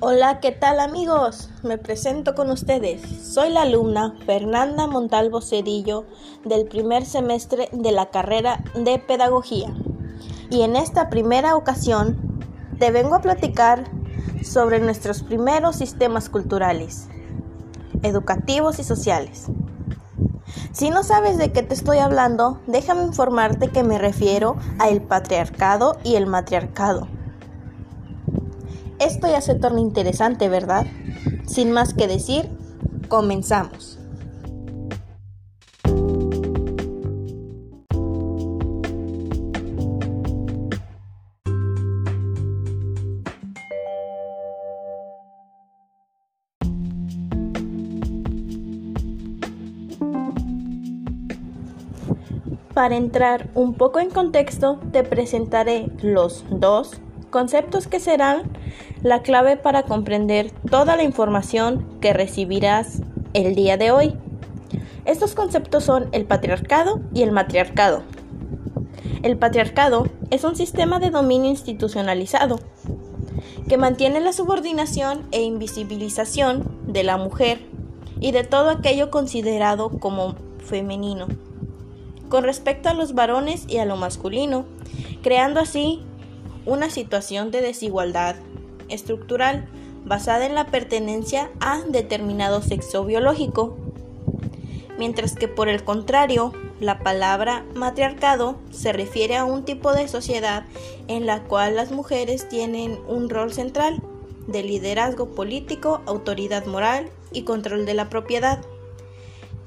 Hola, ¿qué tal amigos? Me presento con ustedes. Soy la alumna Fernanda Montalvo Cedillo del primer semestre de la carrera de Pedagogía. Y en esta primera ocasión te vengo a platicar sobre nuestros primeros sistemas culturales, educativos y sociales. Si no sabes de qué te estoy hablando, déjame informarte que me refiero a el patriarcado y el matriarcado esto ya se torna interesante, ¿verdad? Sin más que decir, comenzamos. Para entrar un poco en contexto, te presentaré los dos conceptos que serán la clave para comprender toda la información que recibirás el día de hoy. Estos conceptos son el patriarcado y el matriarcado. El patriarcado es un sistema de dominio institucionalizado que mantiene la subordinación e invisibilización de la mujer y de todo aquello considerado como femenino con respecto a los varones y a lo masculino, creando así una situación de desigualdad estructural basada en la pertenencia a determinado sexo biológico, mientras que por el contrario, la palabra matriarcado se refiere a un tipo de sociedad en la cual las mujeres tienen un rol central de liderazgo político, autoridad moral y control de la propiedad.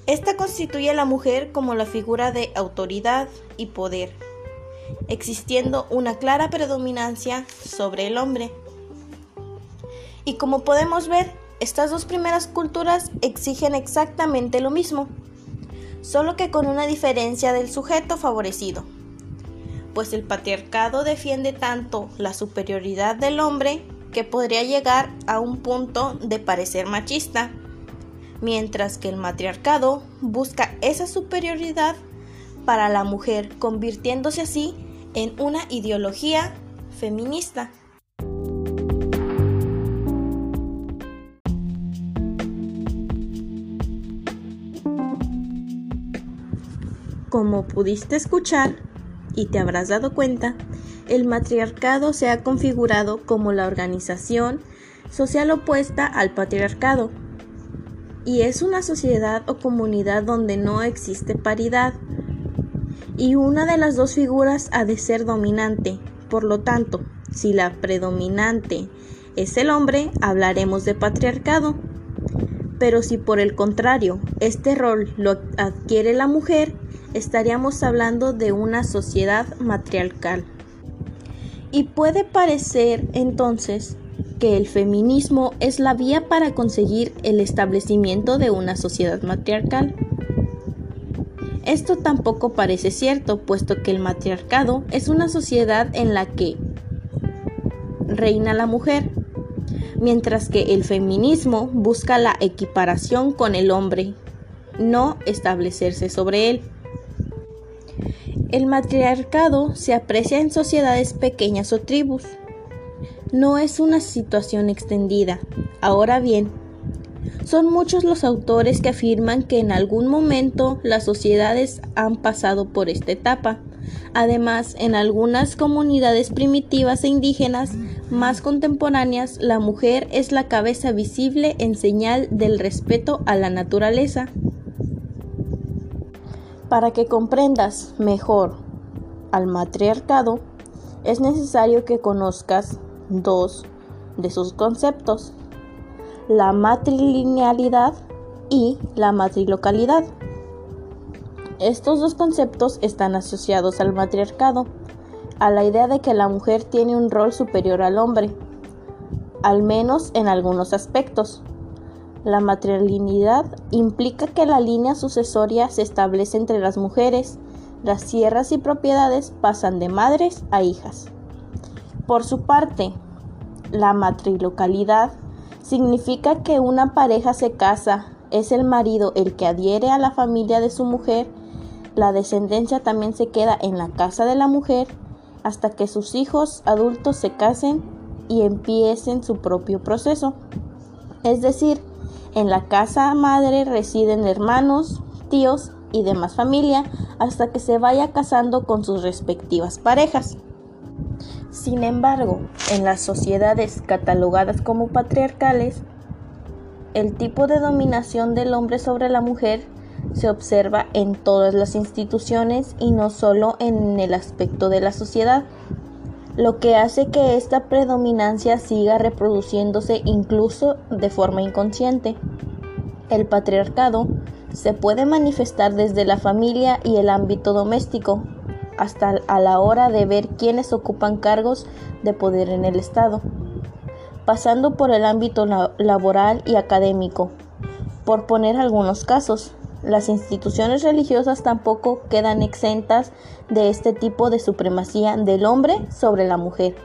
Esta constituye a la mujer como la figura de autoridad y poder existiendo una clara predominancia sobre el hombre. Y como podemos ver, estas dos primeras culturas exigen exactamente lo mismo, solo que con una diferencia del sujeto favorecido, pues el patriarcado defiende tanto la superioridad del hombre que podría llegar a un punto de parecer machista, mientras que el matriarcado busca esa superioridad para la mujer, convirtiéndose así en una ideología feminista. Como pudiste escuchar y te habrás dado cuenta, el matriarcado se ha configurado como la organización social opuesta al patriarcado. Y es una sociedad o comunidad donde no existe paridad, y una de las dos figuras ha de ser dominante. Por lo tanto, si la predominante es el hombre, hablaremos de patriarcado. Pero si por el contrario este rol lo adquiere la mujer, estaríamos hablando de una sociedad matriarcal. Y puede parecer entonces que el feminismo es la vía para conseguir el establecimiento de una sociedad matriarcal. Esto tampoco parece cierto, puesto que el matriarcado es una sociedad en la que reina la mujer, mientras que el feminismo busca la equiparación con el hombre, no establecerse sobre él. El matriarcado se aprecia en sociedades pequeñas o tribus. No es una situación extendida. Ahora bien, son muchos los autores que afirman que en algún momento las sociedades han pasado por esta etapa. Además, en algunas comunidades primitivas e indígenas más contemporáneas, la mujer es la cabeza visible en señal del respeto a la naturaleza. Para que comprendas mejor al matriarcado, es necesario que conozcas dos de sus conceptos la matrilinealidad y la matrilocalidad. Estos dos conceptos están asociados al matriarcado, a la idea de que la mujer tiene un rol superior al hombre, al menos en algunos aspectos. La matrilinealidad implica que la línea sucesoria se establece entre las mujeres, las tierras y propiedades pasan de madres a hijas. Por su parte, la matrilocalidad significa que una pareja se casa, es el marido el que adhiere a la familia de su mujer, la descendencia también se queda en la casa de la mujer hasta que sus hijos adultos se casen y empiecen su propio proceso. Es decir, en la casa madre residen hermanos, tíos y demás familia hasta que se vaya casando con sus respectivas parejas. Sin embargo, en las sociedades catalogadas como patriarcales, el tipo de dominación del hombre sobre la mujer se observa en todas las instituciones y no solo en el aspecto de la sociedad, lo que hace que esta predominancia siga reproduciéndose incluso de forma inconsciente. El patriarcado se puede manifestar desde la familia y el ámbito doméstico hasta a la hora de ver quiénes ocupan cargos de poder en el Estado, pasando por el ámbito laboral y académico, por poner algunos casos. Las instituciones religiosas tampoco quedan exentas de este tipo de supremacía del hombre sobre la mujer.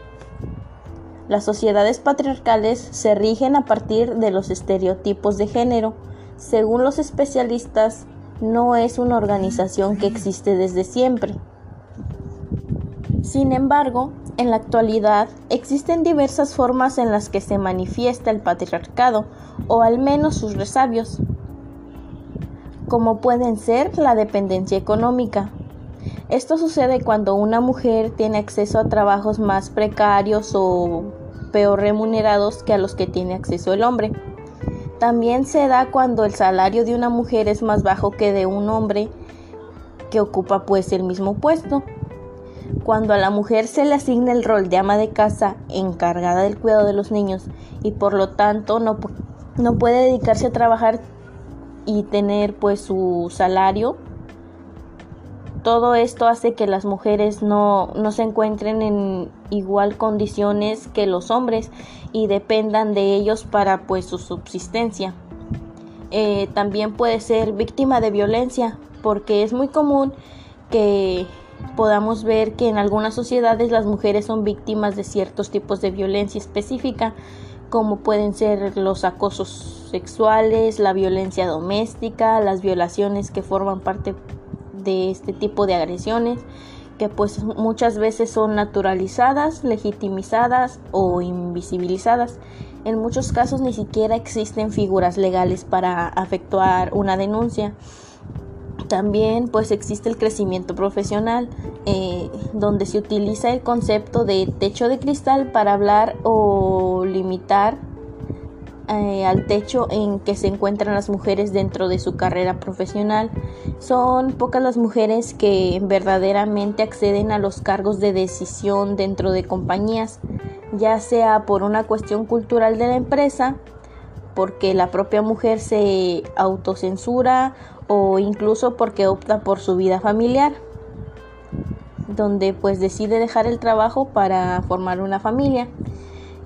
Las sociedades patriarcales se rigen a partir de los estereotipos de género. Según los especialistas, no es una organización que existe desde siempre. Sin embargo, en la actualidad existen diversas formas en las que se manifiesta el patriarcado, o al menos sus resabios como pueden ser la dependencia económica. Esto sucede cuando una mujer tiene acceso a trabajos más precarios o peor remunerados que a los que tiene acceso el hombre. También se da cuando el salario de una mujer es más bajo que de un hombre que ocupa pues el mismo puesto. Cuando a la mujer se le asigna el rol de ama de casa encargada del cuidado de los niños y por lo tanto no, no puede dedicarse a trabajar y tener pues su salario. Todo esto hace que las mujeres no, se encuentren en igual condiciones que los hombres y dependan de ellos para pues su subsistencia. Eh, también puede ser víctima de violencia porque es muy común que podamos ver que en algunas sociedades las mujeres son víctimas de ciertos tipos de violencia específica como pueden ser los acosos sexuales, la violencia doméstica, las violaciones que forman parte de este tipo de agresiones, que pues muchas veces son naturalizadas, legitimizadas o invisibilizadas. En muchos casos ni siquiera existen figuras legales para efectuar una denuncia. También pues existe el crecimiento profesional, eh, donde se utiliza el concepto de techo de cristal para hablar o limitar eh, al techo en que se encuentran las mujeres dentro de su carrera profesional. Son pocas las mujeres que verdaderamente acceden a los cargos de decisión dentro de compañías, ya sea por una cuestión cultural de la empresa, porque la propia mujer se autocensura o incluso porque opta por su vida familiar, donde pues decide dejar el trabajo para formar una familia.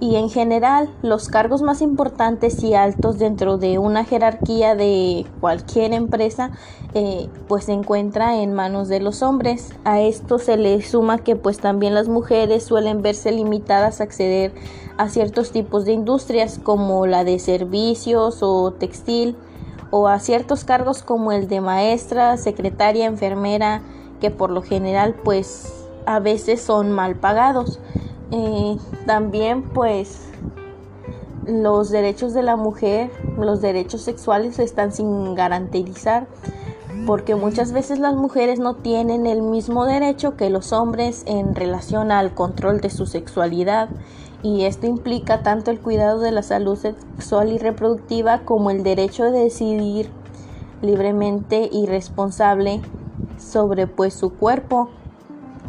Y en general, los cargos más importantes y altos dentro de una jerarquía de cualquier empresa, eh, pues se encuentra en manos de los hombres. A esto se le suma que pues también las mujeres suelen verse limitadas a acceder a ciertos tipos de industrias como la de servicios o textil o a ciertos cargos como el de maestra, secretaria, enfermera, que por lo general pues a veces son mal pagados. Eh, también pues los derechos de la mujer, los derechos sexuales están sin garantizar porque muchas veces las mujeres no tienen el mismo derecho que los hombres en relación al control de su sexualidad. Y esto implica tanto el cuidado de la salud sexual y reproductiva como el derecho de decidir libremente y responsable sobre pues su cuerpo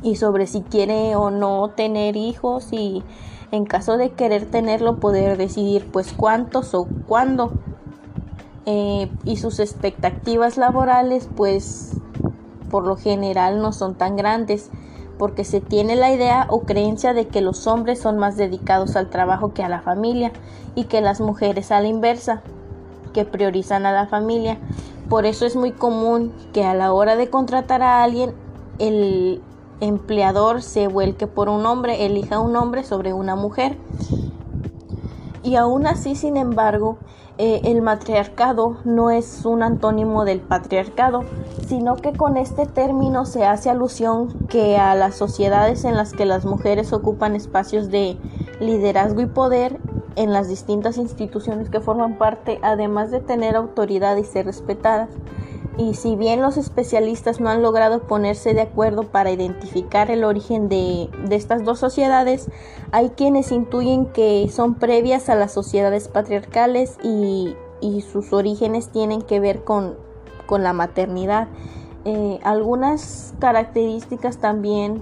y sobre si quiere o no tener hijos y en caso de querer tenerlo poder decidir pues cuántos o cuándo eh, y sus expectativas laborales pues por lo general no son tan grandes porque se tiene la idea o creencia de que los hombres son más dedicados al trabajo que a la familia y que las mujeres a la inversa, que priorizan a la familia. Por eso es muy común que a la hora de contratar a alguien el empleador se vuelque por un hombre, elija un hombre sobre una mujer. Y aún así, sin embargo, eh, el matriarcado no es un antónimo del patriarcado, sino que con este término se hace alusión que a las sociedades en las que las mujeres ocupan espacios de liderazgo y poder en las distintas instituciones que forman parte, además de tener autoridad y ser respetadas. Y si bien los especialistas no han logrado ponerse de acuerdo para identificar el origen de, estas dos sociedades, hay quienes intuyen que son previas a las sociedades patriarcales y, sus orígenes tienen que ver con, la maternidad. Eh, algunas características también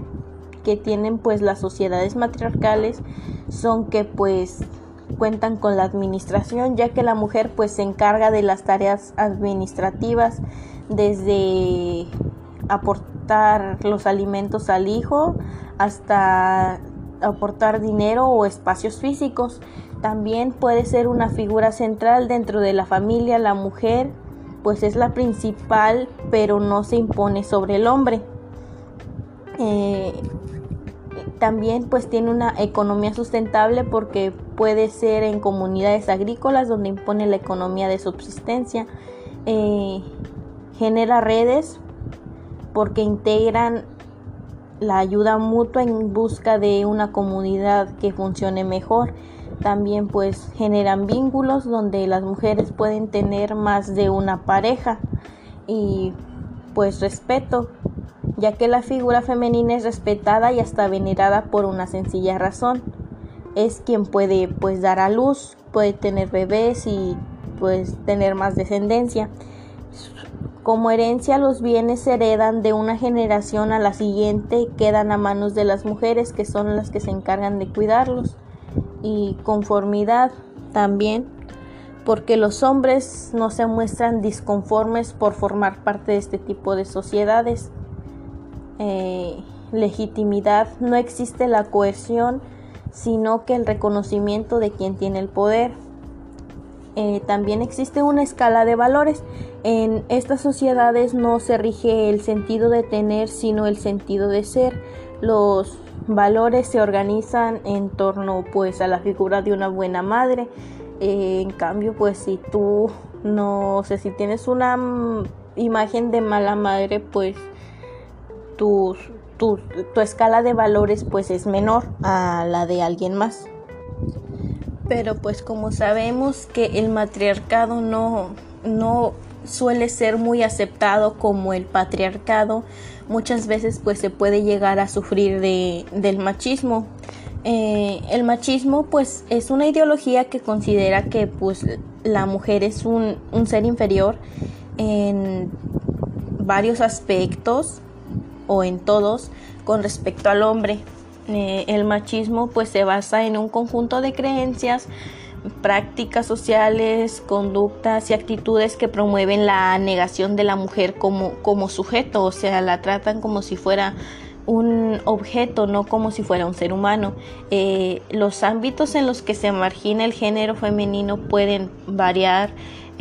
que tienen pues las sociedades matriarcales son que pues cuentan con la administración, ya que la mujer pues se encarga de las tareas administrativas desde aportar los alimentos al hijo hasta aportar dinero o espacios físicos. También puede ser una figura central dentro de la familia, la mujer pues es la principal pero no se impone sobre el hombre. Eh, también pues tiene una economía sustentable porque puede ser en comunidades agrícolas donde impone la economía de subsistencia. Eh, genera redes porque integran la ayuda mutua en busca de una comunidad que funcione mejor. También pues generan vínculos donde las mujeres pueden tener más de una pareja y pues respeto ya que la figura femenina es respetada y hasta venerada por una sencilla razón. Es quien puede pues dar a luz, puede tener bebés y pues tener más descendencia. Como herencia los bienes se heredan de una generación a la siguiente quedan a manos de las mujeres que son las que se encargan de cuidarlos. Y conformidad también porque los hombres no se muestran disconformes por formar parte de este tipo de sociedades eh, legitimidad, no existe la coerción, sino que el reconocimiento de quien tiene el poder. Eh, también existe una escala de valores. En estas sociedades no se rige el sentido de tener, sino el sentido de ser. Los valores se organizan en torno pues a la figura de una buena madre. Eh, en cambio, pues si tú no sé si tienes una imagen de mala madre, pues tu, tu, escala de valores pues es menor a la de alguien más. Pero pues como sabemos que el matriarcado no, no suele ser muy aceptado como el patriarcado, muchas veces pues se puede llegar a sufrir de, del machismo. Eh, el machismo pues es una ideología que considera que pues la mujer es un, un ser inferior en varios aspectos o en todos con respecto al hombre. Eh, el machismo pues se basa en un conjunto de creencias, prácticas sociales, conductas y actitudes que promueven la negación de la mujer como, como sujeto, o sea, la tratan como si fuera un objeto, no como si fuera un ser humano. Eh, los ámbitos en los que se margina el género femenino pueden variar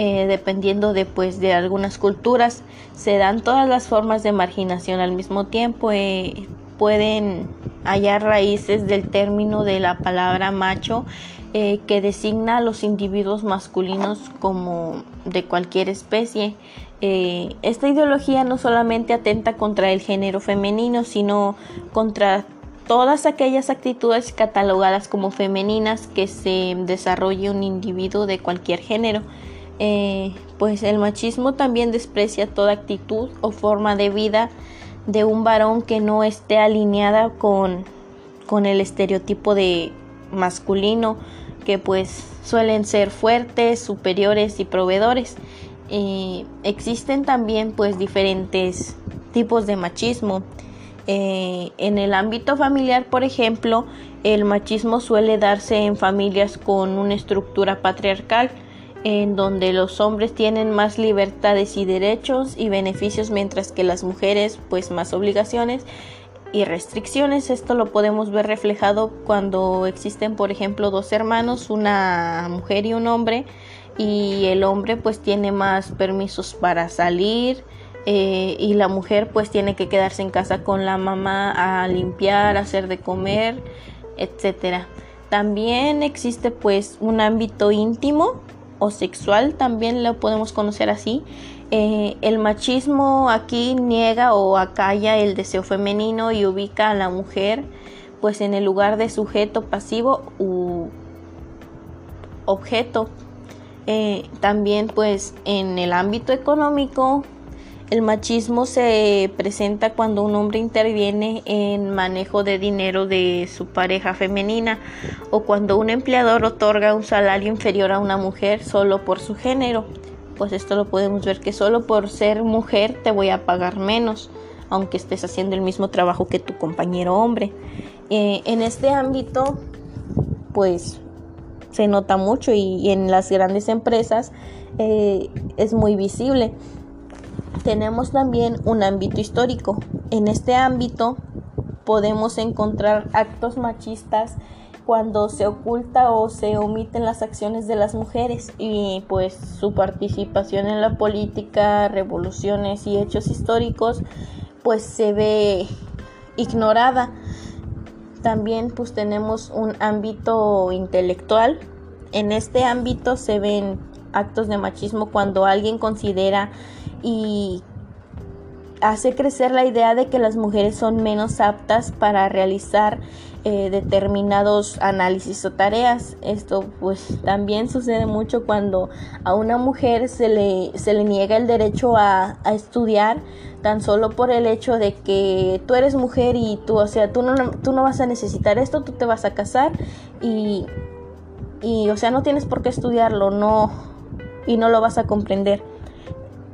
eh, dependiendo de, pues, de algunas culturas. Se dan todas las formas de marginación al mismo tiempo. Eh, pueden hallar raíces del término de la palabra macho eh, que designa a los individuos masculinos como de cualquier especie. esta ideología no solamente atenta contra el género femenino, sino contra todas aquellas actitudes catalogadas como femeninas que se desarrolle un individuo de cualquier género. Eh, pues el machismo también desprecia toda actitud o forma de vida de un varón que no esté alineada con, con el estereotipo de masculino que pues suelen ser fuertes, superiores y proveedores. Eh, existen también pues diferentes tipos de machismo. Eh, en el ámbito familiar, por ejemplo, el machismo suele darse en familias con una estructura patriarcal en donde los hombres tienen más libertades y derechos y beneficios mientras que las mujeres pues más obligaciones y restricciones. Esto lo podemos ver reflejado cuando existen por ejemplo dos hermanos, una mujer y un hombre y el hombre pues tiene más permisos para salir eh, y la mujer pues tiene que quedarse en casa con la mamá a limpiar, a hacer de comer, etcétera. También existe pues un ámbito íntimo o sexual, también lo podemos conocer así. Eh, el machismo aquí niega o acalla el deseo femenino y ubica a la mujer pues en el lugar de sujeto pasivo u objeto. Eh, también pues en el ámbito económico el machismo se presenta cuando un hombre interviene en manejo de dinero de su pareja femenina o cuando un empleador otorga un salario inferior a una mujer solo por su género. Pues esto lo podemos ver que solo por ser mujer te voy a pagar menos, aunque estés haciendo el mismo trabajo que tu compañero hombre. Eh, en este ámbito, pues se nota mucho y, en las grandes empresas eh, es muy visible tenemos también un ámbito histórico. En este ámbito podemos encontrar actos machistas cuando se oculta o se omiten las acciones de las mujeres y pues su participación en la política, revoluciones y hechos históricos pues se ve ignorada. También pues tenemos un ámbito intelectual. En este ámbito se ven actos de machismo cuando alguien considera y hace crecer la idea de que las mujeres son menos aptas para realizar eh, determinados análisis o tareas. Esto pues también sucede mucho cuando a una mujer se le, se le niega el derecho a, estudiar tan solo por el hecho de que tú eres mujer y tú, o sea, tú no, tú no vas a necesitar esto, tú te vas a casar y, y, o sea, no tienes por qué estudiarlo, no, y no lo vas a comprender.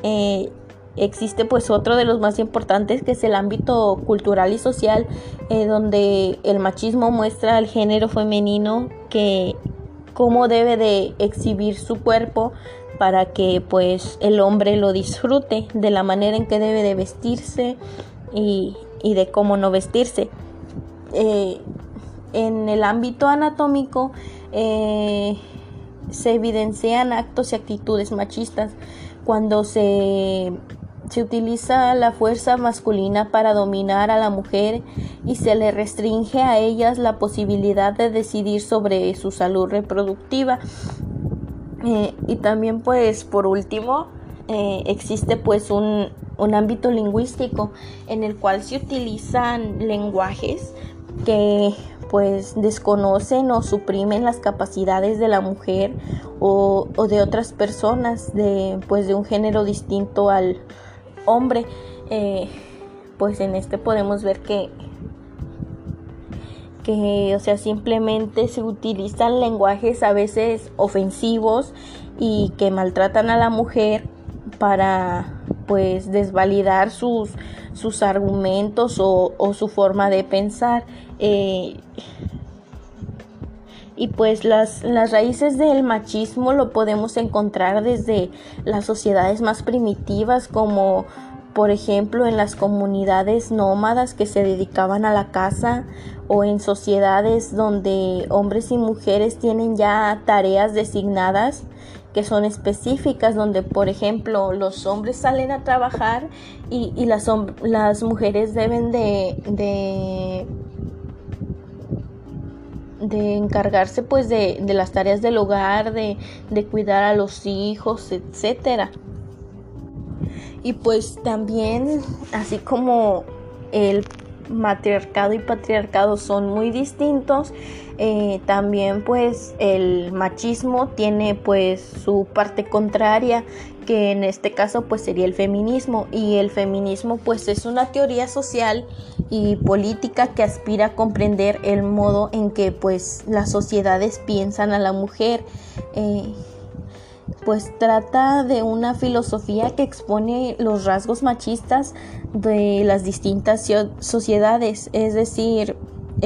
Eh, existe pues otro de los más importantes que es el ámbito cultural y social eh, donde el machismo muestra al género femenino que cómo debe de exhibir su cuerpo para que pues el hombre lo disfrute de la manera en que debe de vestirse y, de cómo no vestirse. Eh, en el ámbito anatómico se evidencian actos y actitudes machistas cuando se, se utiliza la fuerza masculina para dominar a la mujer y se le restringe a ellas la posibilidad de decidir sobre su salud reproductiva. Eh, y también pues por último eh, existe pues un, un ámbito lingüístico en el cual se utilizan lenguajes que pues desconocen o suprimen las capacidades de la mujer o, de otras personas de pues de un género distinto al hombre eh, pues en este podemos ver que que o sea simplemente se utilizan lenguajes a veces ofensivos y que maltratan a la mujer para pues desvalidar sus, sus argumentos o, su forma de pensar. Eh, y pues las, las, raíces del machismo lo podemos encontrar desde las sociedades más primitivas como por ejemplo en las comunidades nómadas que se dedicaban a la caza o en sociedades donde hombres y mujeres tienen ya tareas designadas que son específicas, donde por ejemplo los hombres salen a trabajar y, y las, las, mujeres deben de, de, de encargarse pues de, de, las tareas del hogar, de, de cuidar a los hijos, etcétera. Y pues también, así como el matriarcado y patriarcado son muy distintos, eh, también pues el machismo tiene pues su parte contraria que en este caso pues sería el feminismo. Y el feminismo pues es una teoría social y política que aspira a comprender el modo en que pues las sociedades piensan a la mujer. Eh, pues trata de una filosofía que expone los rasgos machistas de las distintas sociedades, es decir,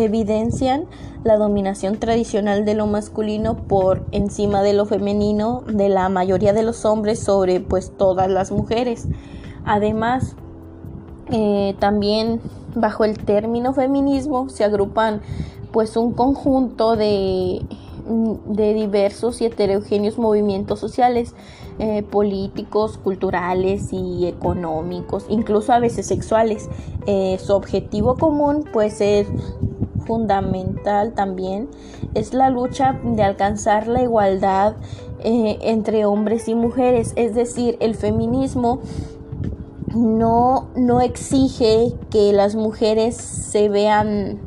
evidencian la dominación tradicional de lo masculino por encima de lo femenino de la mayoría de los hombres sobre pues todas las mujeres. Además, eh, también bajo el término feminismo se agrupan pues un conjunto de de diversos y heterogéneos movimientos sociales, eh, políticos, culturales y económicos, incluso a veces sexuales. Eh, su objetivo común puede ser fundamental también es la lucha de alcanzar la igualdad eh, entre hombres y mujeres, es decir, el feminismo no, no exige que las mujeres se vean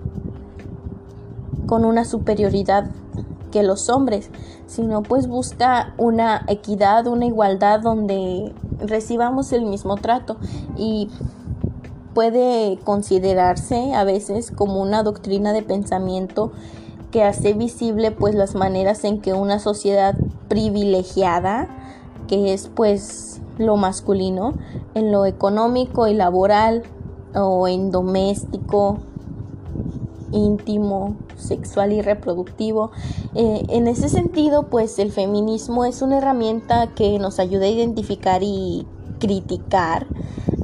con una superioridad que los hombres, sino pues busca una equidad, una igualdad donde recibamos el mismo trato. Y puede considerarse a veces como una doctrina de pensamiento que hace visible pues las maneras en que una sociedad privilegiada que es pues lo masculino en lo económico y laboral o en doméstico íntimo, sexual y reproductivo. Eh, en ese sentido, pues el feminismo es una herramienta que nos ayuda a identificar y criticar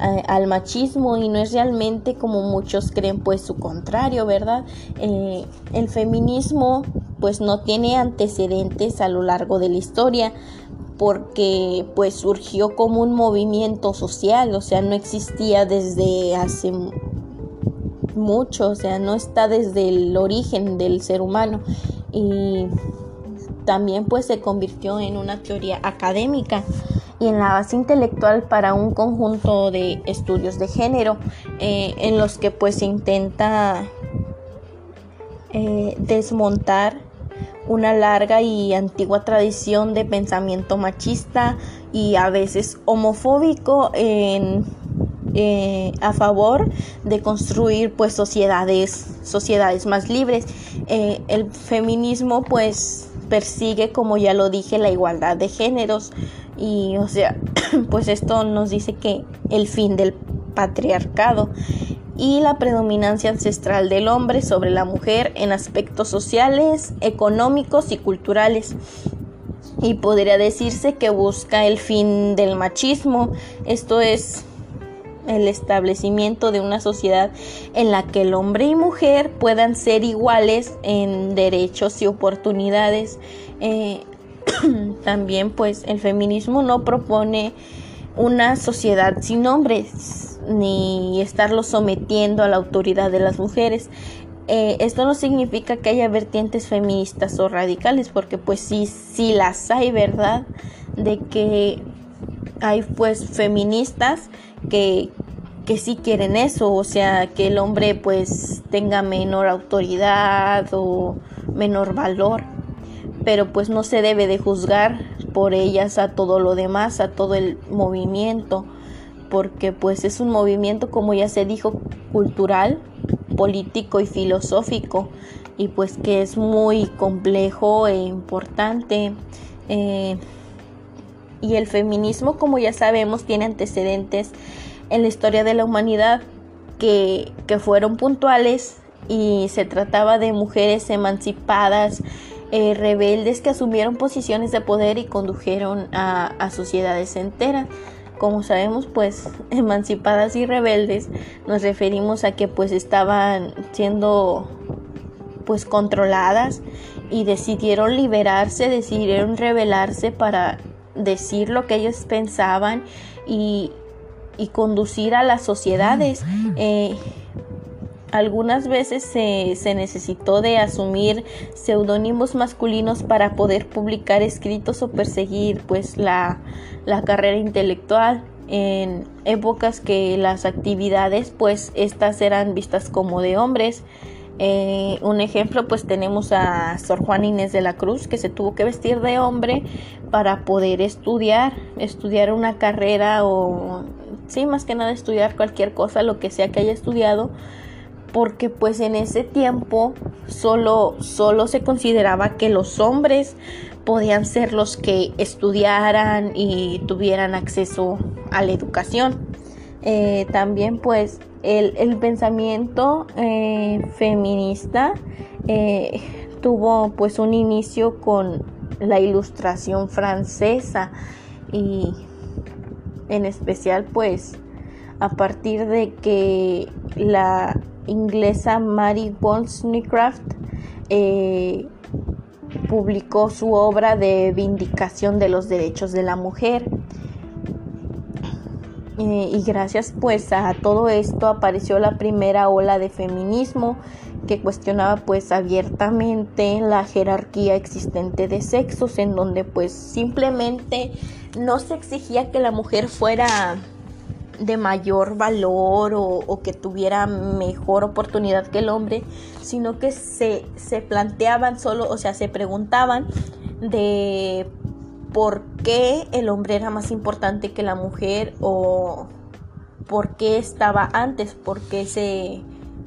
eh, al machismo y no es realmente como muchos creen pues su contrario, ¿verdad? Eh, el feminismo pues no tiene antecedentes a lo largo de la historia porque pues surgió como un movimiento social, o sea, no existía desde hace mucho, o sea, no está desde el origen del ser humano y también pues se convirtió en una teoría académica y en la base intelectual para un conjunto de estudios de género eh, en los que pues se intenta eh, desmontar una larga y antigua tradición de pensamiento machista y a veces homofóbico en eh, a favor de construir pues sociedades sociedades más libres. El feminismo pues persigue como ya lo dije la igualdad de géneros y o sea pues esto nos dice que el fin del patriarcado y la predominancia ancestral del hombre sobre la mujer en aspectos sociales, económicos y culturales. Y podría decirse que busca el fin del machismo, esto es el establecimiento de una sociedad en la que el hombre y mujer puedan ser iguales en derechos y oportunidades. Eh, también pues el feminismo no propone una sociedad sin hombres ni estarlo sometiendo a la autoridad de las mujeres. Eh, esto no significa que haya vertientes feministas o radicales, porque pues sí, sí las hay, ¿verdad? De que hay pues feministas que, que sí quieren eso, o sea, que el hombre pues tenga menor autoridad o menor valor, pero pues no se debe de juzgar por ellas a todo lo demás, a todo el movimiento, porque pues es un movimiento como ya se dijo cultural, político y filosófico y pues que es muy complejo e importante. Eh, y el feminismo, como ya sabemos, tiene antecedentes en la historia de la humanidad que, fueron puntuales y se trataba de mujeres emancipadas, eh, rebeldes que asumieron posiciones de poder y condujeron a, a, sociedades enteras. Como sabemos, pues emancipadas y rebeldes nos referimos a que pues estaban siendo pues controladas y decidieron liberarse, decidieron rebelarse para decir lo que ellos pensaban y, conducir a las sociedades. Eh, algunas veces se, necesitó de asumir seudónimos masculinos para poder publicar escritos o perseguir pues la, la carrera intelectual. En épocas que las actividades pues estas eran vistas como de hombres. Eh, un ejemplo, pues tenemos a Sor Juan Inés de la Cruz, que se tuvo que vestir de hombre para poder estudiar, estudiar una carrera o, sí, más que nada estudiar cualquier cosa, lo que sea que haya estudiado, porque pues en ese tiempo solo, solo se consideraba que los hombres podían ser los que estudiaran y tuvieran acceso a la educación. Eh, también pues el, pensamiento eh, feminista eh, tuvo pues un inicio con la ilustración francesa y en especial pues a partir de que la inglesa Mary Wollstonecraft eh, publicó su obra de vindicación de los derechos de la mujer. Eh, y gracias pues a todo esto apareció la primera ola de feminismo que cuestionaba pues abiertamente la jerarquía existente de sexos en donde pues simplemente no se exigía que la mujer fuera de mayor valor o, que tuviera mejor oportunidad que el hombre, sino que se, se planteaban solo, o sea, se preguntaban de por qué el hombre era más importante que la mujer o por qué estaba antes, por qué se,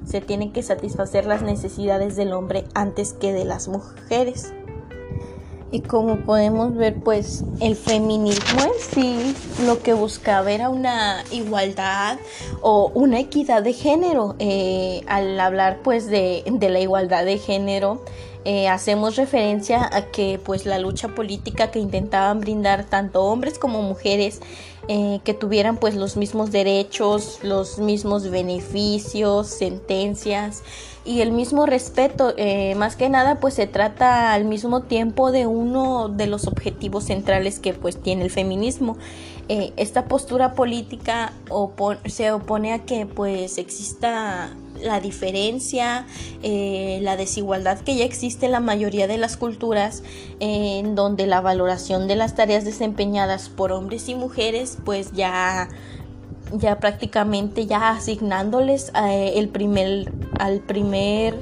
se tienen que satisfacer las necesidades del hombre antes que de las mujeres. Y como podemos ver, pues el feminismo en sí lo que buscaba era una igualdad o una equidad de género. Eh, al hablar pues de, de, la igualdad de género, eh, hacemos referencia a que pues la lucha política que intentaban brindar tanto hombres como mujeres eh, que tuvieran pues los mismos derechos, los mismos beneficios, sentencias y el mismo respeto. Eh, más que nada pues se trata al mismo tiempo de uno de los objetivos centrales que pues tiene el feminismo. Eh, esta postura política se opone a que pues exista la diferencia, eh, la desigualdad que ya existe en la mayoría de las culturas, en donde la valoración de las tareas desempeñadas por hombres y mujeres, pues ya, ya prácticamente ya asignándoles eh, el primer, al primer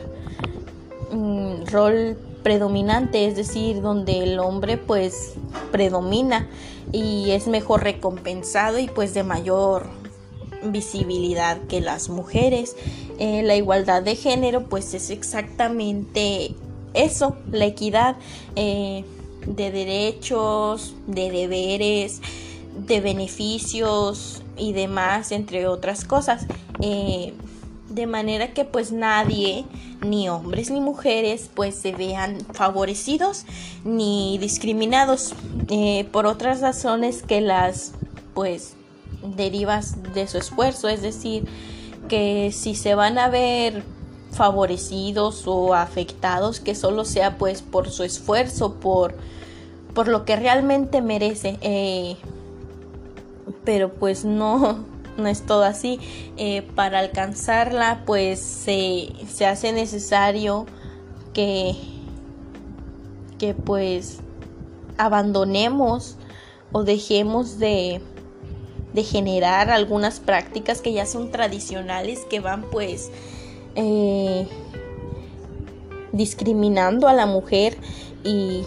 mm, rol predominante, es decir, donde el hombre pues predomina y es mejor recompensado y pues de mayor visibilidad que las mujeres. Eh, la igualdad de género pues es exactamente eso, la equidad eh, de derechos, de deberes, de beneficios y demás, entre otras cosas. Eh, de manera que pues nadie, ni hombres ni mujeres, pues se vean favorecidos ni discriminados por otras razones que las pues derivas de su esfuerzo, es decir, que si se van a ver favorecidos o afectados, que solo sea pues por su esfuerzo, por, por lo que realmente merece. Eh, pero pues no, no es todo así. Eh, para alcanzarla pues se, se hace necesario que, que pues abandonemos o dejemos de de generar algunas prácticas que ya son tradicionales que van pues eh, discriminando a la mujer y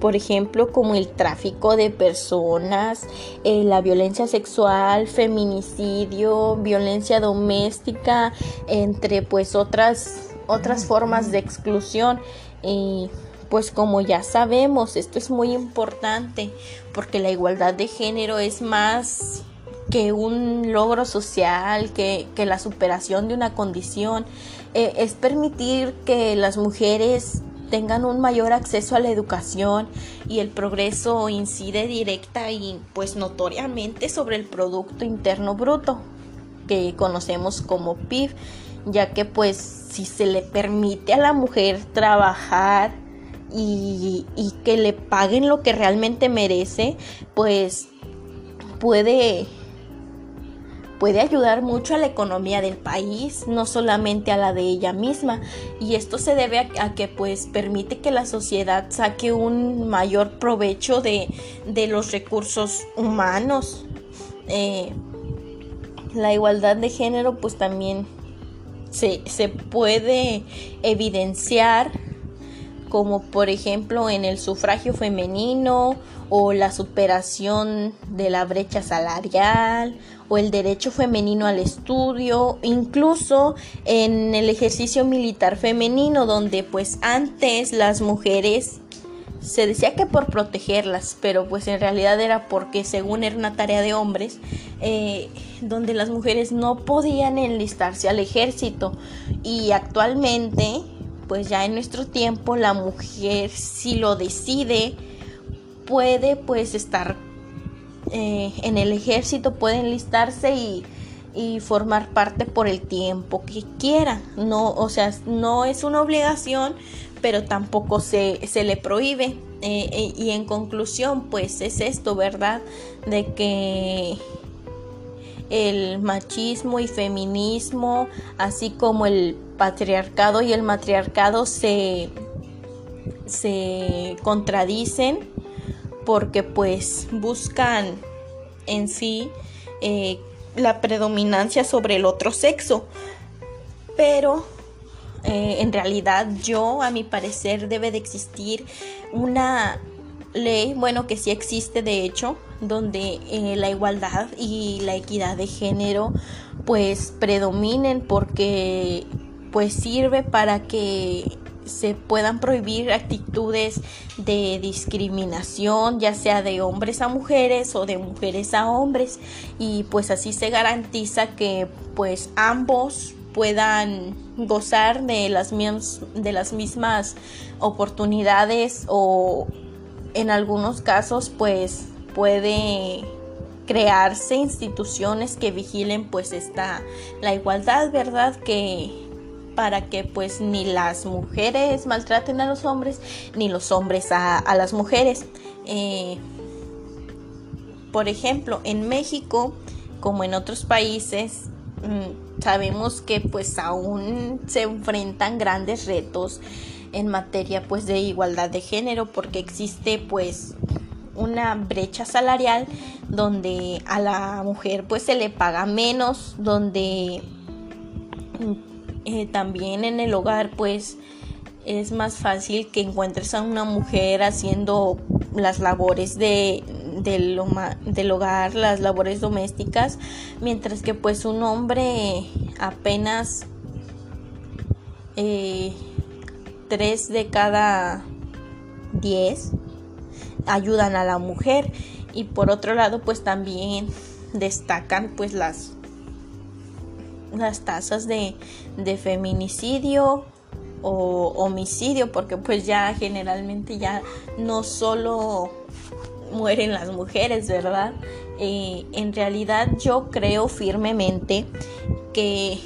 por ejemplo como el tráfico de personas, eh, la violencia sexual, feminicidio, violencia doméstica, entre pues otras otras formas de exclusión. Y pues como ya sabemos, esto es muy importante porque la igualdad de género es más que un logro social, que, la superación de una condición, eh, es permitir que las mujeres tengan un mayor acceso a la educación y el progreso incide directa y pues notoriamente sobre el Producto Interno Bruto que conocemos como PIB, ya que pues si se le permite a la mujer trabajar y, y que le paguen lo que realmente merece, pues puede puede ayudar mucho a la economía del país, no solamente a la de ella misma. Y esto se debe a, que pues permite que la sociedad saque un mayor provecho de, los recursos humanos. Eh, la igualdad de género pues también se, se puede evidenciar como por ejemplo en el sufragio femenino o la superación de la brecha salarial o el derecho femenino al estudio, incluso en el ejercicio militar femenino donde pues antes las mujeres se decía que por protegerlas, pero pues en realidad era porque según era una tarea de hombres, eh, donde las mujeres no podían enlistarse al ejército. Y actualmente pues ya en nuestro tiempo la mujer si lo decide puede pues estar eh, en el ejército, puede enlistarse y, formar parte por el tiempo que quiera. No, o sea, no es una obligación, pero tampoco se, se le prohíbe. Eh, eh, y en conclusión, pues es esto, ¿verdad? De que el machismo y feminismo, así como el patriarcado y el matriarcado se, se contradicen porque pues buscan en sí eh, la predominancia sobre el otro sexo. Pero eh, en realidad yo, a mi parecer, debe de existir una ley, bueno, que sí existe de hecho, donde eh, la igualdad y la equidad de género pues predominen porque pues sirve para que se puedan prohibir actitudes de discriminación, ya sea de hombres a mujeres o de mujeres a hombres, y pues así se garantiza que pues ambos puedan gozar de las, de las mismas oportunidades o en algunos casos pues puede crearse instituciones que vigilen pues esta la igualdad, ¿verdad? Que para que pues ni las mujeres maltraten a los hombres ni los hombres a, las mujeres. Eh, por ejemplo, en México, como en otros países, mm, sabemos que pues aún se enfrentan grandes retos en materia pues de igualdad de género porque existe pues una brecha salarial donde a la mujer pues se le paga menos, donde eh, también en el hogar pues es más fácil que encuentres a una mujer haciendo las labores de, del, hogar, las labores domésticas, mientras que pues un hombre apenas eh, tres de cada diez ayudan a la mujer. Y por otro lado pues también destacan pues las las tasas de, feminicidio o homicidio, porque pues ya generalmente ya no solo mueren las mujeres, ¿verdad? Eh, en realidad yo creo firmemente que,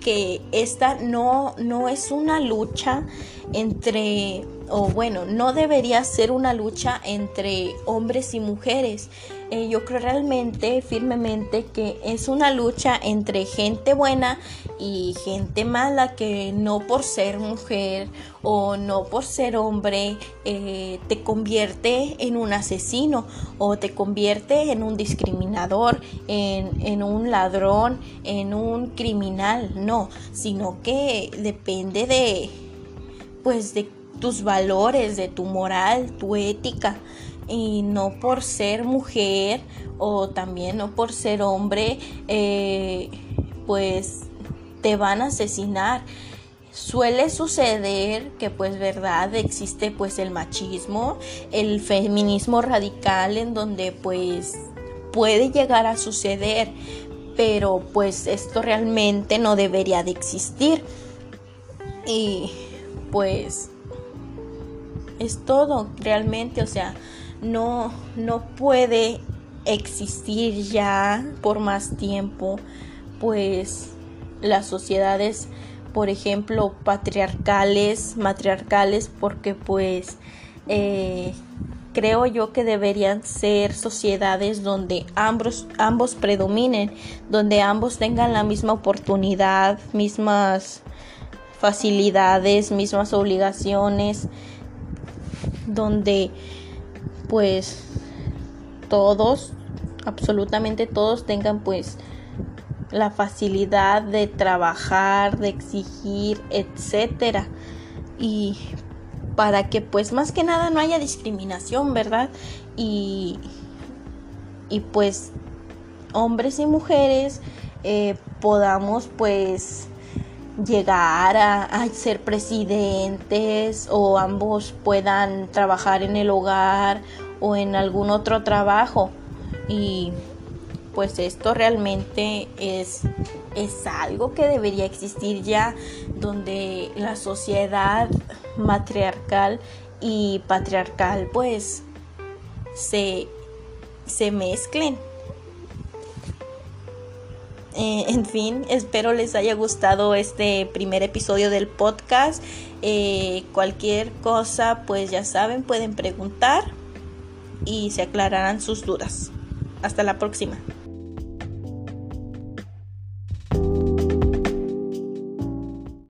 que esta no, no es una lucha entre, o bueno, no debería ser una lucha entre hombres y mujeres. Eh, yo creo realmente, firmemente, que es una lucha entre gente buena y gente mala que no por ser mujer o no por ser hombre eh, te convierte en un asesino o te convierte en un discriminador, en, en un ladrón, en un criminal, no, sino que depende de pues de tus valores, de tu moral, tu ética y no por ser mujer o también no por ser hombre eh, pues te van a asesinar. Suele suceder que pues verdad existe pues el machismo el feminismo radical en donde pues puede llegar a suceder pero pues esto realmente no debería de existir. Y pues es todo realmente, o sea, no, no puede existir ya por más tiempo, pues las sociedades, por ejemplo, patriarcales, matriarcales, porque pues eh, creo yo que deberían ser sociedades donde ambos, ambos predominen, donde ambos tengan la misma oportunidad, mismas facilidades, mismas obligaciones, donde pues todos, absolutamente todos tengan pues la facilidad de trabajar, de exigir, etcétera. Y para que pues más que nada no haya discriminación, ¿verdad? Y, y pues hombres y mujeres eh, podamos pues llegar a, ser presidentes o ambos puedan trabajar en el hogar o en algún otro trabajo. Y pues esto realmente es, es algo que debería existir ya donde la sociedad matriarcal y patriarcal pues se, se mezclen. Eh, en fin, espero les haya gustado este primer episodio del podcast. Eh, cualquier cosa, pues ya saben, pueden preguntar y se aclararán sus dudas. Hasta la próxima.